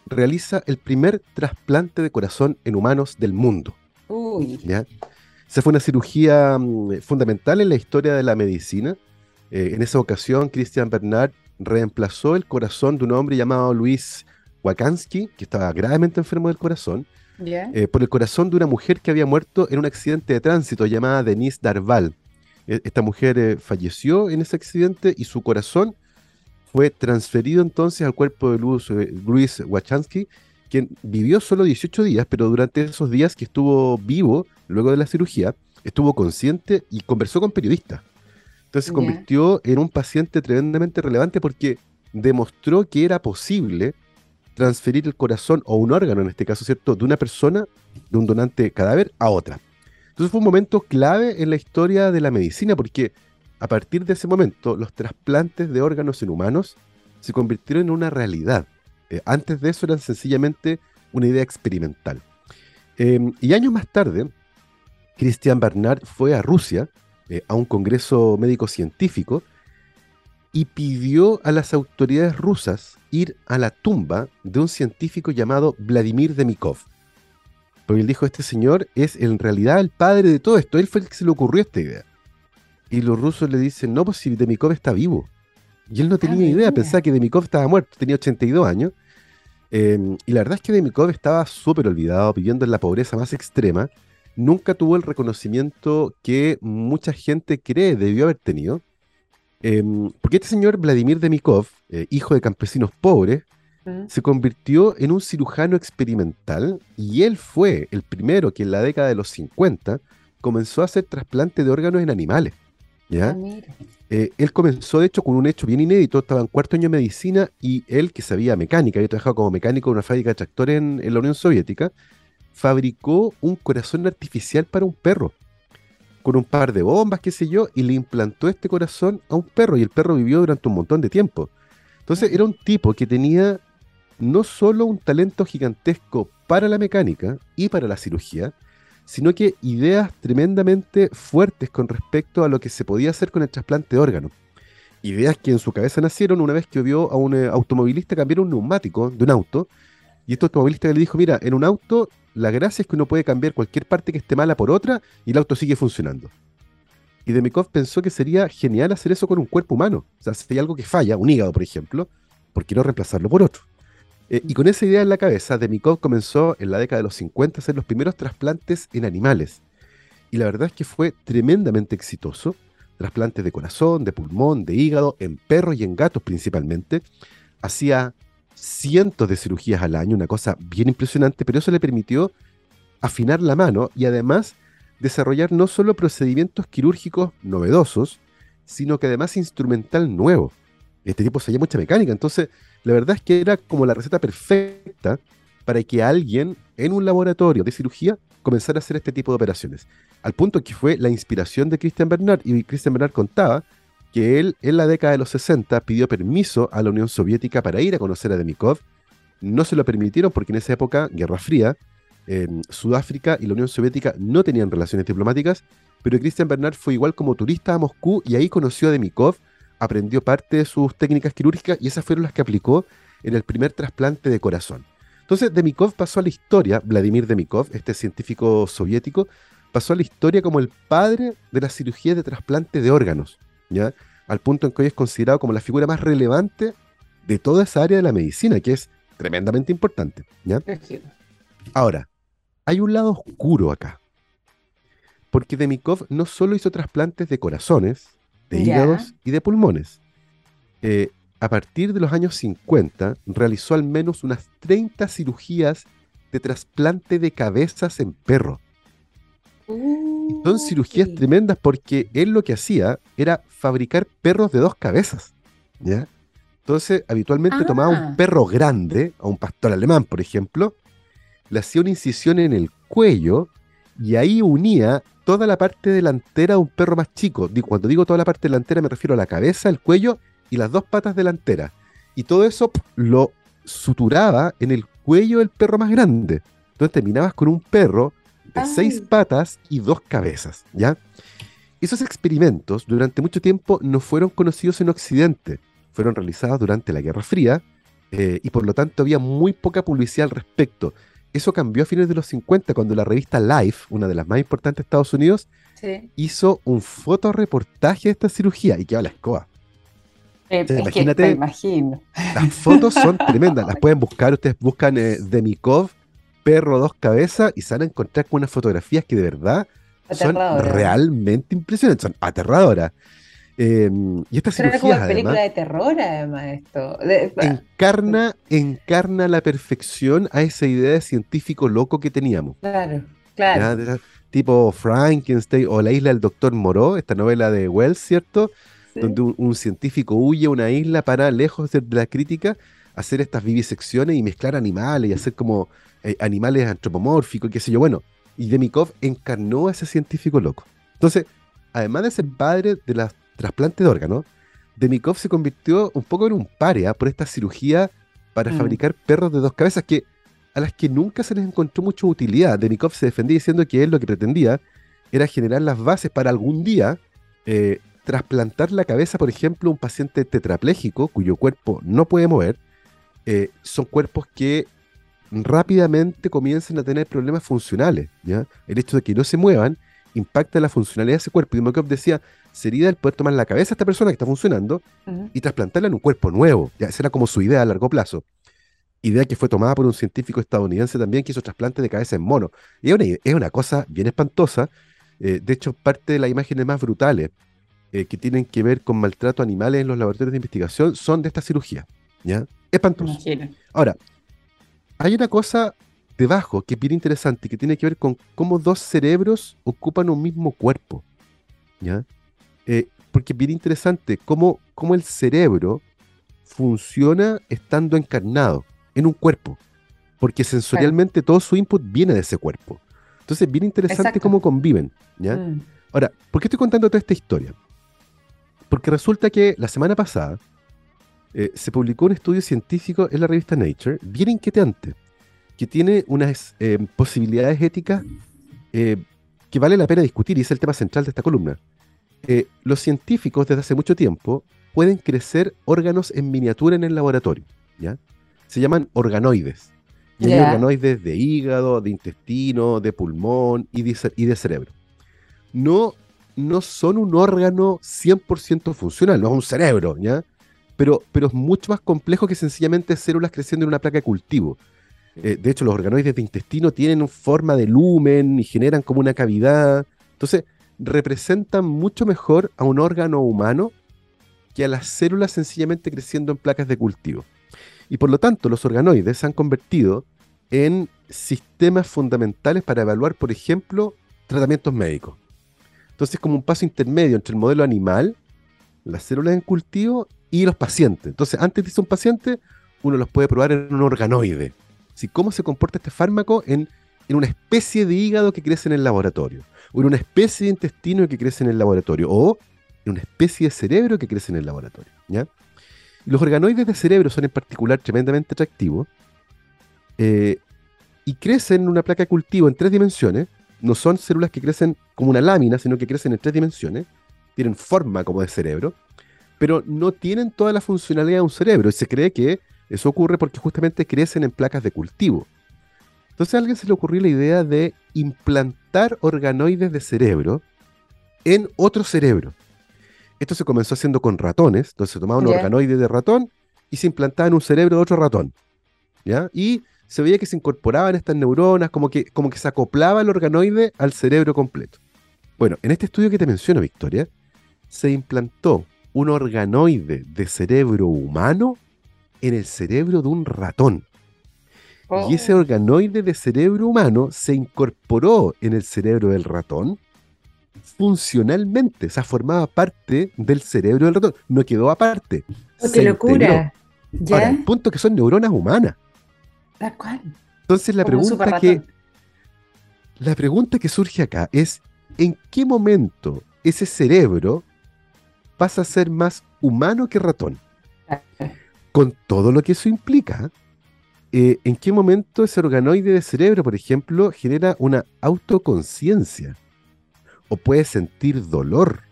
realiza el primer trasplante de corazón en humanos del mundo. Uy. Esa fue una cirugía mm, fundamental en la historia de la medicina. Eh, en esa ocasión, Christian Bernard reemplazó el corazón de un hombre llamado Luis Wakansky, que estaba gravemente enfermo del corazón, eh, por el corazón de una mujer que había muerto en un accidente de tránsito llamada Denise Darval. E, esta mujer eh, falleció en ese accidente y su corazón fue transferido entonces al cuerpo de Luis, eh, Luis Wakansky, quien vivió solo 18 días, pero durante esos días que estuvo vivo, luego de la cirugía, estuvo consciente y conversó con periodistas. Entonces se convirtió en un paciente tremendamente relevante porque demostró que era posible transferir el corazón o un órgano, en este caso, ¿cierto?, de una persona, de un donante cadáver, a otra. Entonces fue un momento clave en la historia de la medicina porque a partir de ese momento los trasplantes de órganos en humanos se convirtieron en una realidad. Eh, antes de eso eran sencillamente una idea experimental. Em, y años más tarde, Christian Barnard fue a Rusia eh, a un congreso médico-científico y pidió a las autoridades rusas ir a la tumba de un científico llamado Vladimir Demikov. Porque él dijo, este señor es en realidad el padre de todo esto, él fue el que se le ocurrió esta idea. Y los rusos le dicen, no, pues si Demikov está vivo. Y él no tenía ah, idea, pensaba que Demikov estaba muerto, tenía 82 años. Em, y la verdad es que Demikov estaba súper olvidado, viviendo en la pobreza más extrema. Nunca tuvo el reconocimiento que mucha gente cree debió haber tenido. Em, porque este señor Vladimir Demikov, eh, hijo de campesinos pobres, mm. se convirtió en un cirujano experimental y él fue el primero que en la década de los 50 comenzó a hacer trasplante de órganos en animales. ¿ya? Ah, eh, él comenzó, de hecho, con un hecho bien inédito. Estaba en cuarto año de medicina y él, que sabía mecánica, había trabajado como mecánico en una fábrica de tractores en, la Unión Soviética, fabricó un corazón artificial para un perro. Con un par de bombas, qué sé yo, y le implantó este corazón a un perro. Y el perro vivió durante un montón de tiempo. Entonces, era un tipo que tenía no solo un talento gigantesco para la mecánica y para la cirugía, sino que ideas tremendamente fuertes con respecto a lo que se podía hacer con el trasplante de órganos. Ideas que en su cabeza nacieron una vez que vio a un eh, automovilista cambiar un neumático de un auto, y este automovilista le dijo, mira, en un auto la gracia es que uno puede cambiar cualquier parte que esté mala por otra y el auto sigue funcionando. Y Demikov pensó que sería genial hacer eso con un cuerpo humano. O sea, si hay algo que falla, un hígado, por ejemplo, ¿por qué no reemplazarlo por otro? Eh, y con esa idea en la cabeza, Demikov comenzó en la década de los 50 a hacer los primeros trasplantes en animales. Y la verdad es que fue tremendamente exitoso. Trasplantes de corazón, de pulmón, de hígado, en perros y en gatos principalmente. Hacía cientos de cirugías al año, una cosa bien impresionante, pero eso le permitió afinar la mano y además desarrollar no solo procedimientos quirúrgicos novedosos, sino que además instrumental nuevo. Este tipo sabía mucha mecánica, entonces la verdad es que era como la receta perfecta para que alguien en un laboratorio de cirugía comenzara a hacer este tipo de operaciones. Al punto que fue la inspiración de Christian Bernard, y Christian Bernard contaba que él en la década de los 60 pidió permiso a la Unión Soviética para ir a conocer a Demikov. No se lo permitieron porque en esa época, Guerra Fría, Sudáfrica y la Unión Soviética no tenían relaciones diplomáticas, pero Christian Bernard fue igual como turista a Moscú y ahí conoció a Demikov aprendió parte de sus técnicas quirúrgicas y esas fueron las que aplicó en el primer trasplante de corazón. Entonces, Demikov pasó a la historia, Vladimir Demikov, este científico soviético, pasó a la historia como el padre de la cirugía de trasplante de órganos, ¿ya? Al punto en que hoy es considerado como la figura más relevante de toda esa área de la medicina, que es tremendamente importante, ¿ya? Ahora, hay un lado oscuro acá, porque Demikov no solo hizo trasplantes de corazones, de hígados y de pulmones. Eh, a partir de los años 50 realizó al menos unas 30 cirugías de trasplante de cabezas en perro. Son cirugías tremendas porque él lo que hacía era fabricar perros de dos cabezas. ¿ya? Entonces, habitualmente tomaba un ah. perro grande, a un pastor alemán, por ejemplo, le hacía una incisión en el cuello y ahí unía toda la parte delantera de un perro más chico. Cuando digo toda la parte delantera me refiero a la cabeza, el cuello y las dos patas delanteras. Y todo eso lo suturaba en el cuello del perro más grande. Entonces terminabas con un perro de seis patas y dos cabezas, ¿ya? Esos experimentos durante mucho tiempo no fueron conocidos en Occidente. Fueron realizados durante la Guerra Fría eh, y por lo tanto había muy poca publicidad al respecto. Eso cambió a fines de los 50 cuando la revista Life, una de las más importantes de Estados Unidos, hizo un fotoreportaje de esta cirugía y quedó la escoba. Eh, imagínate, imagino. Las fotos son tremendas, las pueden buscar, ustedes buscan eh, Demikov, perro dos cabezas y se van a encontrar con unas fotografías que de verdad son realmente impresionantes, son aterradoras. Em, y esta cirugía. como película de terror, además, esto. encarna, encarna la perfección a esa idea de científico loco que teníamos. Claro, claro. Tipo Frankenstein o La isla del Doctor Moreau, esta novela de Wells, ¿cierto? Donde un, científico huye a una isla para, lejos de la crítica, hacer estas vivisecciones y mezclar animales y hacer como eh, animales antropomórficos, qué sé yo. Bueno, y Demikov encarnó a ese científico loco. Entonces, además de ser padre de las trasplante de órganos, Demikov se convirtió un poco en un paria por esta cirugía para mm. fabricar perros de dos cabezas que a las que nunca se les encontró mucha utilidad. Demikov se defendía diciendo que él lo que pretendía era generar las bases para algún día eh, trasplantar la cabeza, por ejemplo, a un paciente tetrapléjico cuyo cuerpo no puede mover. Eh, son cuerpos que rápidamente comienzan a tener problemas funcionales. ¿ya? El hecho de que no se muevan impacta la funcionalidad de ese cuerpo. Y Demikov decía, sería el poder tomar la cabeza de esta persona que está funcionando y trasplantarla en un cuerpo nuevo. Ya, esa era como su idea a largo plazo. idea que fue tomada por un científico estadounidense también que hizo trasplante de cabeza en mono. Y es una, cosa bien espantosa. Eh, de hecho, parte de las imágenes más brutales eh, que tienen que ver con maltrato a animales en los laboratorios de investigación son de esta cirugía. ¿ya? Espantoso. Ahora, hay una cosa debajo que es bien interesante que tiene que ver con cómo dos cerebros ocupan un mismo cuerpo. ¿ya? Eh, porque es bien interesante cómo, cómo el cerebro funciona estando encarnado en un cuerpo, porque sensorialmente todo su input viene de ese cuerpo. Entonces, bien interesante cómo conviven. ¿ya? Mm. Ahora, ¿por qué estoy contando toda esta historia? Porque resulta que la semana pasada eh, se publicó un estudio científico en la revista Nature, bien inquietante, que tiene unas eh, posibilidades éticas eh, que vale la pena discutir y es el tema central de esta columna. los científicos desde hace mucho tiempo pueden crecer órganos en miniatura en el laboratorio. ¿ya? se llaman organoides. Y hay organoides de hígado, de intestino, de pulmón y de, y de cerebro. No, no son un órgano 100% funcional, no es un cerebro, ¿ya? Pero, pero es mucho más complejo que sencillamente células creciendo en una placa de cultivo. Eh, de hecho, los organoides de intestino tienen forma de lumen y generan como una cavidad. Entonces, representan mucho mejor a un órgano humano que a las células sencillamente creciendo en placas de cultivo. Y por lo tanto, los organoides se han convertido en sistemas fundamentales para evaluar, por ejemplo, tratamientos médicos. Entonces, como un paso intermedio entre el modelo animal, las células en cultivo y los pacientes. Entonces, antes de un paciente, uno los puede probar en un organoide. Si ¿Cómo se comporta este fármaco en, en, una especie de hígado que crece en el laboratorio? O en una especie de intestino que crece en el laboratorio? O en una especie de cerebro que crece en el laboratorio. Los organoides de cerebro son en particular tremendamente atractivos eh, y crecen en una placa de cultivo en tres dimensiones. No son células que crecen como una lámina, sino que crecen en tres dimensiones. Tienen forma como de cerebro, pero no tienen toda la funcionalidad de un cerebro. Y se cree que eso ocurre porque justamente crecen en placas de cultivo. Entonces a alguien se le ocurrió la idea de implantar organoides de cerebro en otro cerebro. Esto se comenzó haciendo con ratones, entonces se tomaba un organoide de ratón y se implantaba en un cerebro de otro ratón. ¿ya? Y se veía que se incorporaban estas neuronas, como que, como que se acoplaba el organoide al cerebro completo. Bueno, en este estudio que te menciono, Victoria, se implantó un organoide de cerebro humano en el cerebro de un ratón. Y ese oh. organoide de cerebro humano se incorporó en el cerebro del ratón funcionalmente, o sea, formaba parte del cerebro del ratón, no quedó aparte. Oh, ¡Qué locura! ¿Ya? el punto que son neuronas humanas. Tal cual. Entonces la pregunta que la pregunta que surge acá es ¿en qué momento ese cerebro pasa a ser más humano que ratón? Con todo lo que eso implica, eh, ¿en qué momento ese organoide de cerebro, por ejemplo, genera una autoconciencia? o puede sentir dolor,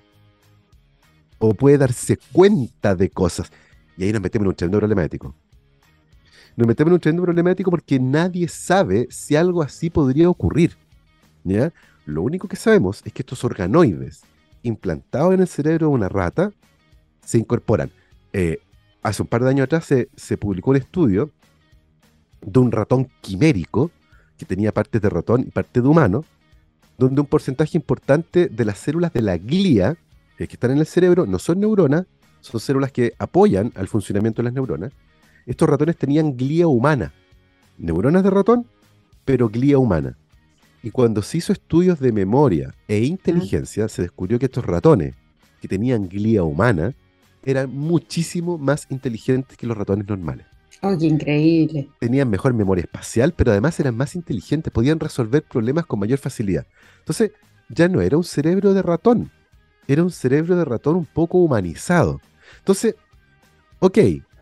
o puede darse cuenta de cosas. Y ahí nos metemos en un tremendo problemático. Nos metemos en un tremendo problemático porque nadie sabe si algo así podría ocurrir. ¿ya? Lo único que sabemos es que estos organoides implantados en el cerebro de una rata se incorporan. Eh, hace un par de años atrás se, publicó un estudio de un ratón quimérico que tenía partes de ratón y partes de humano, donde un porcentaje importante de las células de la glía eh, que están en el cerebro no son neuronas, son células que apoyan al funcionamiento de las neuronas. Estos ratones tenían glía humana, neuronas de ratón, pero glía humana. Y cuando se hizo estudios de memoria e inteligencia, se descubrió que estos ratones que tenían glía humana eran muchísimo más inteligentes que los ratones normales. ¡Oh, increíble! Tenían mejor memoria espacial, pero además eran más inteligentes, podían resolver problemas con mayor facilidad. Entonces, ya no era un cerebro de ratón, era un cerebro de ratón un poco humanizado. Entonces, ok,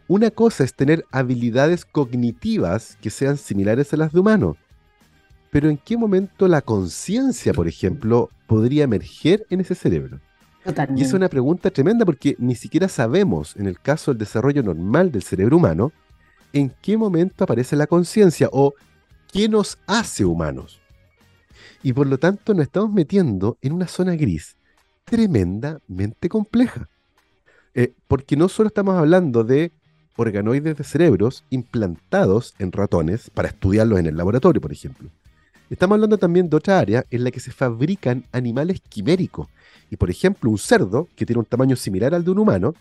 una cosa es tener habilidades cognitivas que sean similares a las de humano, pero ¿en qué momento la conciencia, por ejemplo, podría emerger en ese cerebro? Y es una pregunta tremenda porque ni siquiera sabemos, en el caso del desarrollo normal del cerebro humano, en qué momento aparece la conciencia o qué nos hace humanos. Y por lo tanto nos estamos metiendo en una zona gris tremendamente compleja. Eh, porque no solo estamos hablando de organoides de cerebros implantados en ratones para estudiarlos en el laboratorio, por ejemplo. Estamos hablando también de otra área en la que se fabrican animales quiméricos. Y por ejemplo, un cerdo, que tiene un tamaño similar al de un humano,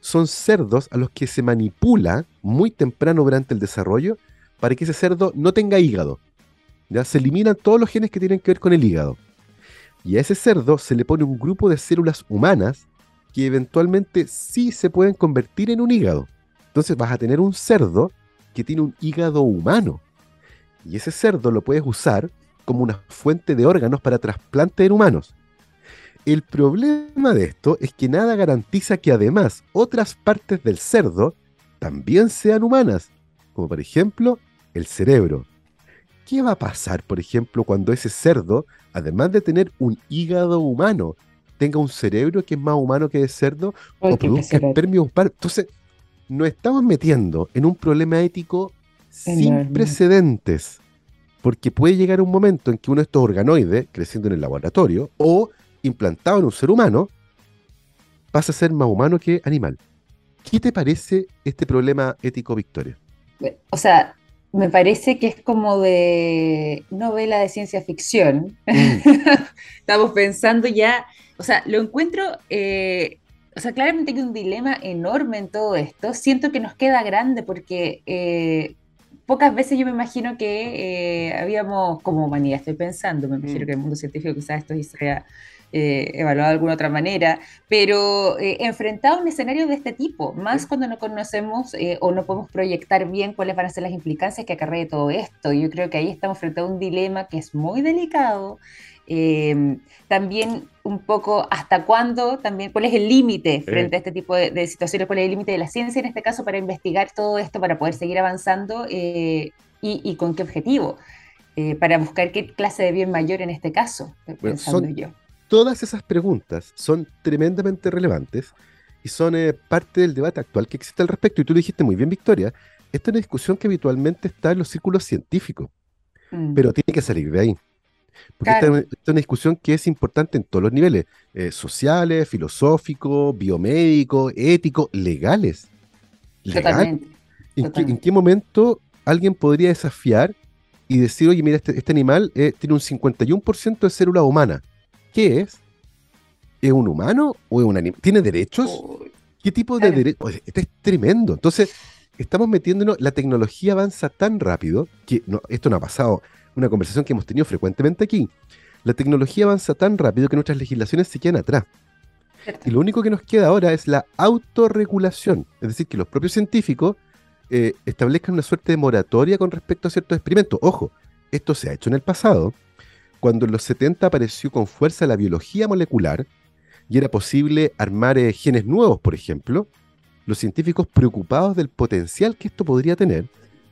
son cerdos a los que se manipula muy temprano durante el desarrollo para que ese cerdo no tenga hígado. ¿ya? Se eliminan todos los genes que tienen que ver con el hígado. Y a ese cerdo se le pone un grupo de células humanas que eventualmente sí se pueden convertir en un hígado. Entonces vas a tener un cerdo que tiene un hígado humano. Y ese cerdo lo puedes usar como una fuente de órganos para trasplante en humanos. El problema de esto es que nada garantiza que además otras partes del cerdo también sean humanas, como por ejemplo el cerebro. ¿Qué va a pasar, por ejemplo, cuando ese cerdo, además de tener un hígado humano tenga un cerebro que es más humano que de cerdo o produzca espermio Entonces, nos estamos metiendo en un problema ético sin precedentes. Porque puede llegar un momento en que uno de estos organoides, creciendo en el laboratorio o implantado en un ser humano, pasa a ser más humano que animal. ¿Qué te parece este problema ético, Victoria? O sea, me parece que es como de novela de ciencia ficción. Mm. Estamos pensando ya o sea, lo encuentro, eh, o sea, claramente hay un dilema enorme en todo esto. Siento que nos queda grande porque eh, pocas veces yo me imagino que eh, habíamos, como humanidad estoy pensando, me imagino mm. que el mundo científico quizás esto sería evaluado de alguna otra manera, pero enfrentado a un escenario de este tipo, más cuando no conocemos o no podemos proyectar bien cuáles van a ser las implicancias que acarrea todo esto. Yo creo que ahí estamos frente a un dilema que es muy delicado Em, también un poco hasta cuándo, también cuál es el límite frente a este tipo de, situaciones, cuál es el límite de la ciencia en este caso para investigar todo esto, para poder seguir avanzando eh, y, con qué objetivo, eh, para buscar qué clase de bien mayor en este caso, pensando yo. Todas esas preguntas son tremendamente relevantes y son eh, parte del debate actual que existe al respecto. Y tú lo dijiste muy bien, Victoria, esta es una discusión que habitualmente está en los círculos científicos, mm. pero tiene que salir de ahí. Porque esta, es una discusión que es importante en todos los niveles, eh, sociales, filosóficos, biomédicos, éticos, legales. ¿En, Qué, momento alguien podría desafiar y decir, oye, mira, este, este animal eh, tiene un 51% de célula humana? ¿Qué es? ¿Es un humano o es un animal? ¿Tiene derechos? ¿Qué tipo de derechos? Esto es tremendo. Entonces, estamos metiéndonos, la tecnología avanza tan rápido que esto no ha pasado una conversación que hemos tenido frecuentemente aquí. La tecnología avanza tan rápido que nuestras legislaciones se quedan atrás. Y lo único que nos queda ahora es la autorregulación, es decir, que los propios científicos eh, establezcan una suerte de moratoria con respecto a ciertos experimentos. Ojo, esto se ha hecho en el pasado, cuando en los 70 apareció con fuerza la biología molecular y era posible armar eh, genes nuevos, por ejemplo, los científicos preocupados del potencial que esto podría tener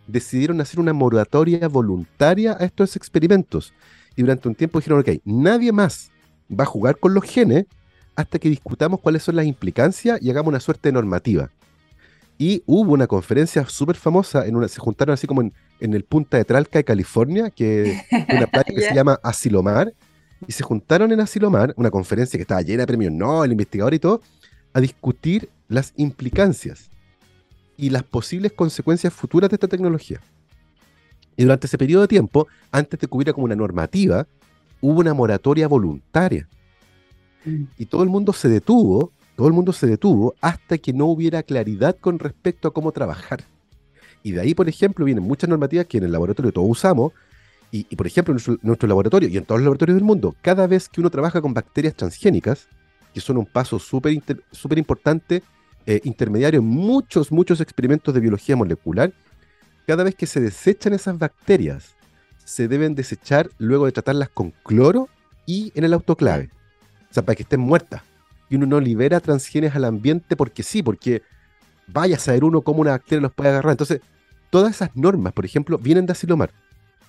decidieron hacer una moratoria voluntaria a estos experimentos. Y durante un tiempo dijeron, ok, nadie más va a jugar con los genes hasta que discutamos cuáles son las implicancias y hagamos una suerte de normativa. Y hubo una conferencia súper famosa, en una, se juntaron así como en, el Punta de Tralca de California, que es una playa que se llama Asilomar, y se juntaron en Asilomar, una conferencia que estaba llena de premios no, el investigador y todo, a discutir las implicancias y las posibles consecuencias futuras de esta tecnología. Y durante ese periodo de tiempo, antes de que hubiera como una normativa, hubo una moratoria voluntaria. Mm. Y todo el mundo se detuvo, todo el mundo se detuvo hasta que no hubiera claridad con respecto a cómo trabajar. Y de ahí, por ejemplo, vienen muchas normativas que en el laboratorio todos usamos, y, por ejemplo, en nuestro, laboratorio y en todos los laboratorios del mundo, cada vez que uno trabaja con bacterias transgénicas, que son un paso súper super importante eh, intermediario en muchos, muchos experimentos de biología molecular, cada vez que se desechan esas bacterias, se deben desechar luego de tratarlas con cloro y en el autoclave. O sea, para que estén muertas. Y uno no libera transgenes al ambiente porque sí, porque vaya a saber uno cómo una bacteria los puede agarrar. Entonces, todas esas normas, por ejemplo, vienen de Asilomar.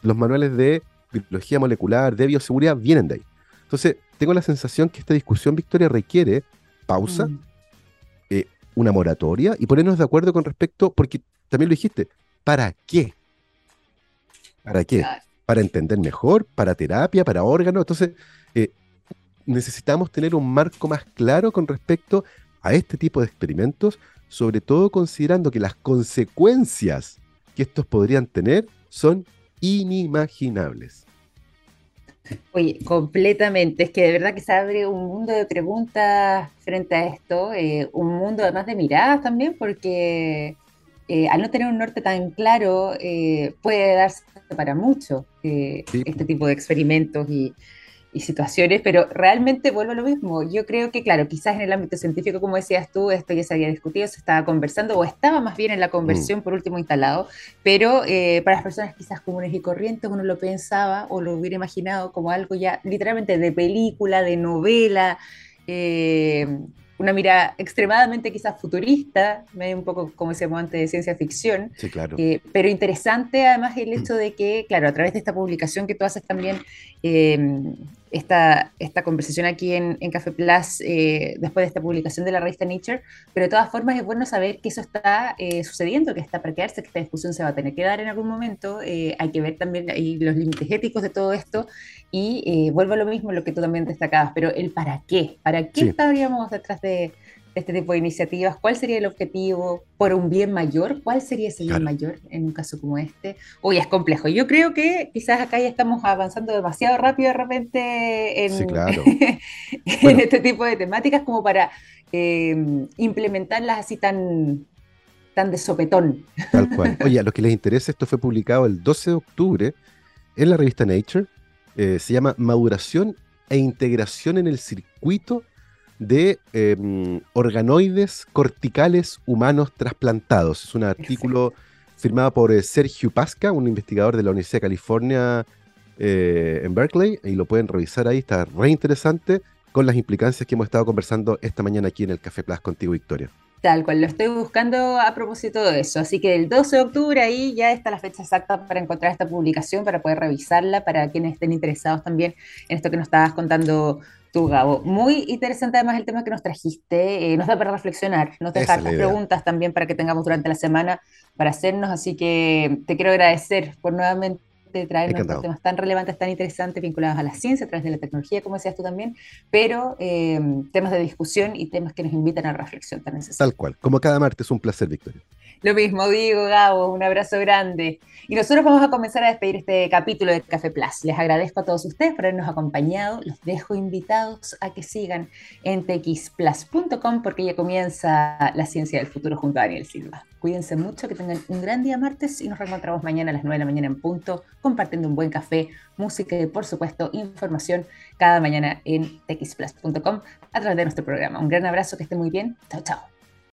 Los manuales de biología molecular, de bioseguridad, vienen de ahí. Entonces, tengo la sensación que esta discusión, Victoria, requiere pausa, mm una moratoria y ponernos de acuerdo con respecto, porque también lo dijiste, ¿para qué? ¿Para qué? Para entender mejor, para terapia, para órganos. Entonces, eh, necesitamos tener un marco más claro con respecto a este tipo de experimentos, sobre todo considerando que las consecuencias que estos podrían tener son inimaginables. Oye, completamente. Es que de verdad que se abre un mundo de preguntas frente a esto, eh, un mundo además de miradas también, porque eh, al no tener un norte tan claro, eh, puede darse para mucho este tipo de experimentos y, y situaciones, pero realmente vuelvo a lo mismo. Yo creo que, claro, quizás en el ámbito científico, como decías tú, esto ya se había discutido, se estaba conversando o estaba más bien en la conversión mm. por último instalado, pero eh, para las personas quizás comunes y corrientes uno lo pensaba o lo hubiera imaginado como algo ya literalmente de película, de novela. Eh, una mirada extremadamente quizás futurista, un poco como decíamos antes de ciencia ficción, sí, claro. Eh, pero interesante además el hecho de que, claro, a través de esta publicación que tú haces también, esta, esta conversación aquí en, en Café Plus eh, después de esta publicación de la revista Nature, pero de todas formas es bueno saber que eso está eh, sucediendo, que está para quedarse, que esta discusión se va a tener que dar en algún momento, eh, hay que ver también ahí los límites éticos de todo esto. Y vuelvo a lo mismo lo que tú también destacabas, pero el para qué, para qué estaríamos detrás de, este tipo de iniciativas? ¿Cuál sería el objetivo por un bien mayor? ¿Cuál sería ese bien mayor en un caso como este? Hoy es complejo. Yo creo que quizás acá ya estamos avanzando demasiado rápido de repente en, en este tipo de temáticas como para em, implementarlas así tan, tan de sopetón. Tal cual. Oye, a los que les interesa, esto fue publicado el 12 de octubre en la revista Nature. Eh, se llama Maduración e integración en el circuito de em, organoides corticales humanos trasplantados. Es un artículo firmado por eh, Sergio Pasca, un investigador de la Universidad de California eh, en Berkeley, y lo pueden revisar ahí, está re interesante con las implicancias que hemos estado conversando esta mañana aquí en el Café Plus contigo, Victoria. Tal cual, lo estoy buscando a propósito de eso. Así que el 12 de octubre ahí ya está la fecha exacta para encontrar esta publicación, para poder revisarla, para quienes estén interesados también en esto que nos estabas contando tú, Gabo. Muy interesante además el tema que nos trajiste, eh, nos da para reflexionar, nos deja las preguntas también para que tengamos durante la semana para hacernos, así que te quiero agradecer por nuevamente traernos temas tan relevantes, tan interesantes, vinculados a la ciencia, a través de la tecnología, como decías tú también, pero eh, temas de discusión y temas que nos invitan a reflexión tan necesarios. Tal cual, como cada martes, un placer, Victoria. Lo mismo digo, Gabo, un abrazo grande. Y nosotros vamos a comenzar a despedir este capítulo de Café Plus. Les agradezco a todos ustedes por habernos acompañado. Los dejo invitados a que sigan en txplus.com porque ya comienza la ciencia del futuro junto a Daniel Silva. Cuídense mucho, que tengan un gran día martes y nos reencontramos mañana a las 9 de la mañana en punto, compartiendo un buen café, música y, por supuesto, información cada mañana en txplus.com a través de nuestro programa. Un gran abrazo, que esté muy bien. Chao, chao.